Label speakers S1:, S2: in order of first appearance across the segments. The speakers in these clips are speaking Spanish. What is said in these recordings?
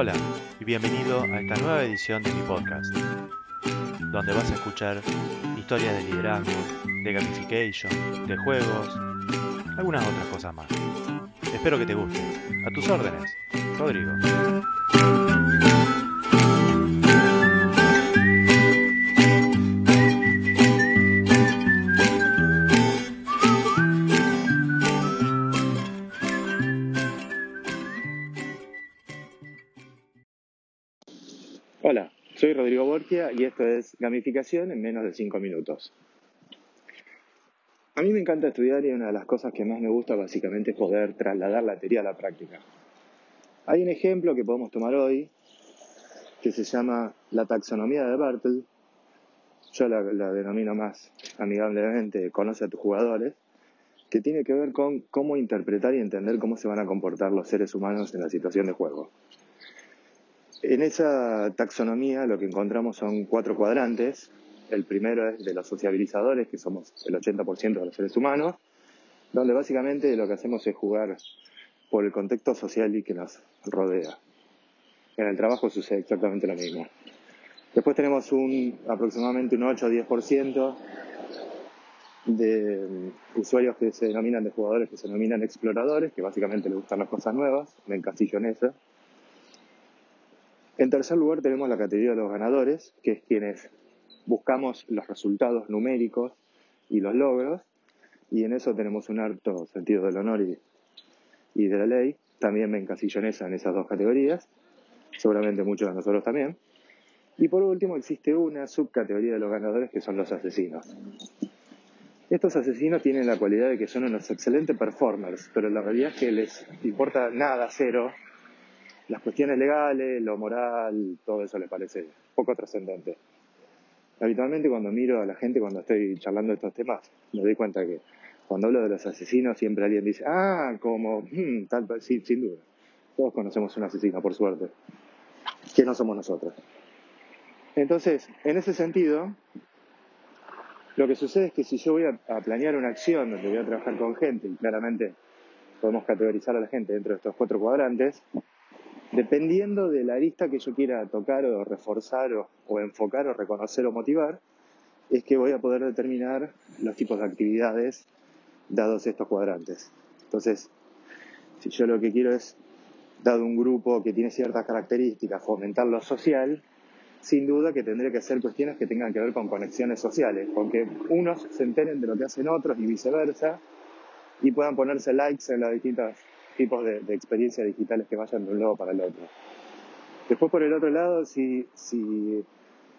S1: Hola y bienvenido a esta nueva edición de mi podcast, donde vas a escuchar historias de liderazgo, de gamification, de juegos, algunas otras cosas más. Espero que te guste. A tus órdenes, Rodrigo.
S2: Soy Rodrigo Borgia y esto es Gamificación en menos de 5 minutos. A mí me encanta estudiar y una de las cosas que más me gusta básicamente es poder trasladar la teoría a la práctica. Hay un ejemplo que podemos tomar hoy que se llama la taxonomía de Bartle. Yo la, la denomino más amigablemente conoce a tus jugadores, que tiene que ver con cómo interpretar y entender cómo se van a comportar los seres humanos en la situación de juego. En esa taxonomía lo que encontramos son cuatro cuadrantes. El primero es de los sociabilizadores, que somos el 80% de los seres humanos, donde básicamente lo que hacemos es jugar por el contexto social y que nos rodea. En el trabajo sucede exactamente lo mismo. Después tenemos un, aproximadamente un 8 o 10% de usuarios que se denominan, de jugadores que se denominan exploradores, que básicamente les gustan las cosas nuevas, me encasillo en eso. En tercer lugar tenemos la categoría de los ganadores, que es quienes buscamos los resultados numéricos y los logros, y en eso tenemos un alto sentido del honor y, y de la ley. También me encasillo en, esa, en esas dos categorías, seguramente muchos de nosotros también. Y por último existe una subcategoría de los ganadores que son los asesinos. Estos asesinos tienen la cualidad de que son unos excelentes performers, pero la realidad es que les importa nada, cero, las cuestiones legales, lo moral, todo eso les parece poco trascendente. Habitualmente cuando miro a la gente, cuando estoy charlando de estos temas, me doy cuenta que cuando hablo de los asesinos siempre alguien dice, ah, como, hmm, tal, sí, sin duda. Todos conocemos un asesino, por suerte, que no somos nosotros. Entonces, en ese sentido, lo que sucede es que si yo voy a, a planear una acción donde voy a trabajar con gente, y claramente podemos categorizar a la gente dentro de estos cuatro cuadrantes, dependiendo de la arista que yo quiera tocar o reforzar o, enfocar o reconocer o motivar, es que voy a poder determinar los tipos de actividades dados estos cuadrantes. Entonces, si yo lo que quiero es, dado un grupo que tiene ciertas características, fomentar lo social, sin duda que tendré que hacer cuestiones que tengan que ver con conexiones sociales, con que unos se enteren de lo que hacen otros y viceversa, y puedan ponerse likes en las distintas tipos de, de, experiencias digitales que vayan de un lado para el otro. Después, por el otro lado, si, si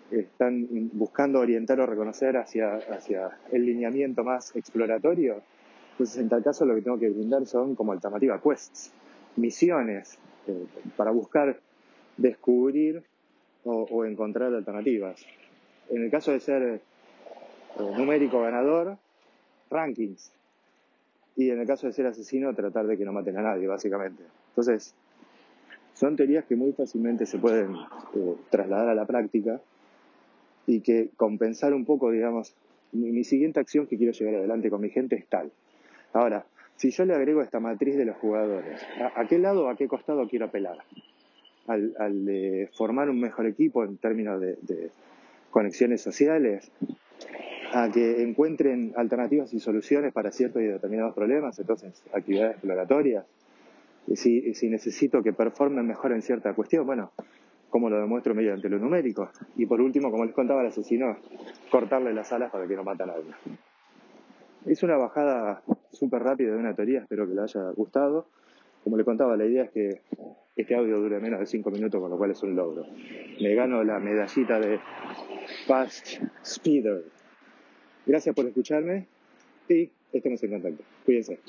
S2: están buscando orientar o reconocer hacia, hacia el lineamiento más exploratorio, entonces en tal caso lo que tengo que brindar son como alternativa quests, misiones, eh, para buscar descubrir o, o, encontrar alternativas. En el caso de ser eh, numérico ganador, rankings, y en el caso de ser asesino, tratar de que no maten a nadie, básicamente. Entonces, son teorías que muy fácilmente se pueden eh, trasladar a la práctica y que compensar un poco, digamos, mi, mi, siguiente acción que quiero llevar adelante con mi gente es tal. Ahora, si yo le agrego esta matriz de los jugadores, ¿a, a qué lado o a qué costado quiero apelar? Al, al de formar un mejor equipo en términos de, de conexiones sociales, a que encuentren alternativas y soluciones para ciertos y determinados problemas, entonces actividades exploratorias. Si, si necesito que performen mejor en cierta cuestión, bueno, ¿cómo lo demuestro mediante lo numérico? Y por último, como les contaba el asesino, cortarle las alas para que no mate a nadie. Es una bajada súper rápida de una teoría, espero que le haya gustado. Como le contaba, la idea es que este audio dure menos de 5 minutos, con lo cual es un logro. Me gano la medallita de Fast Speeder. Gracias por escucharme y estemos en contacto. Cuídense.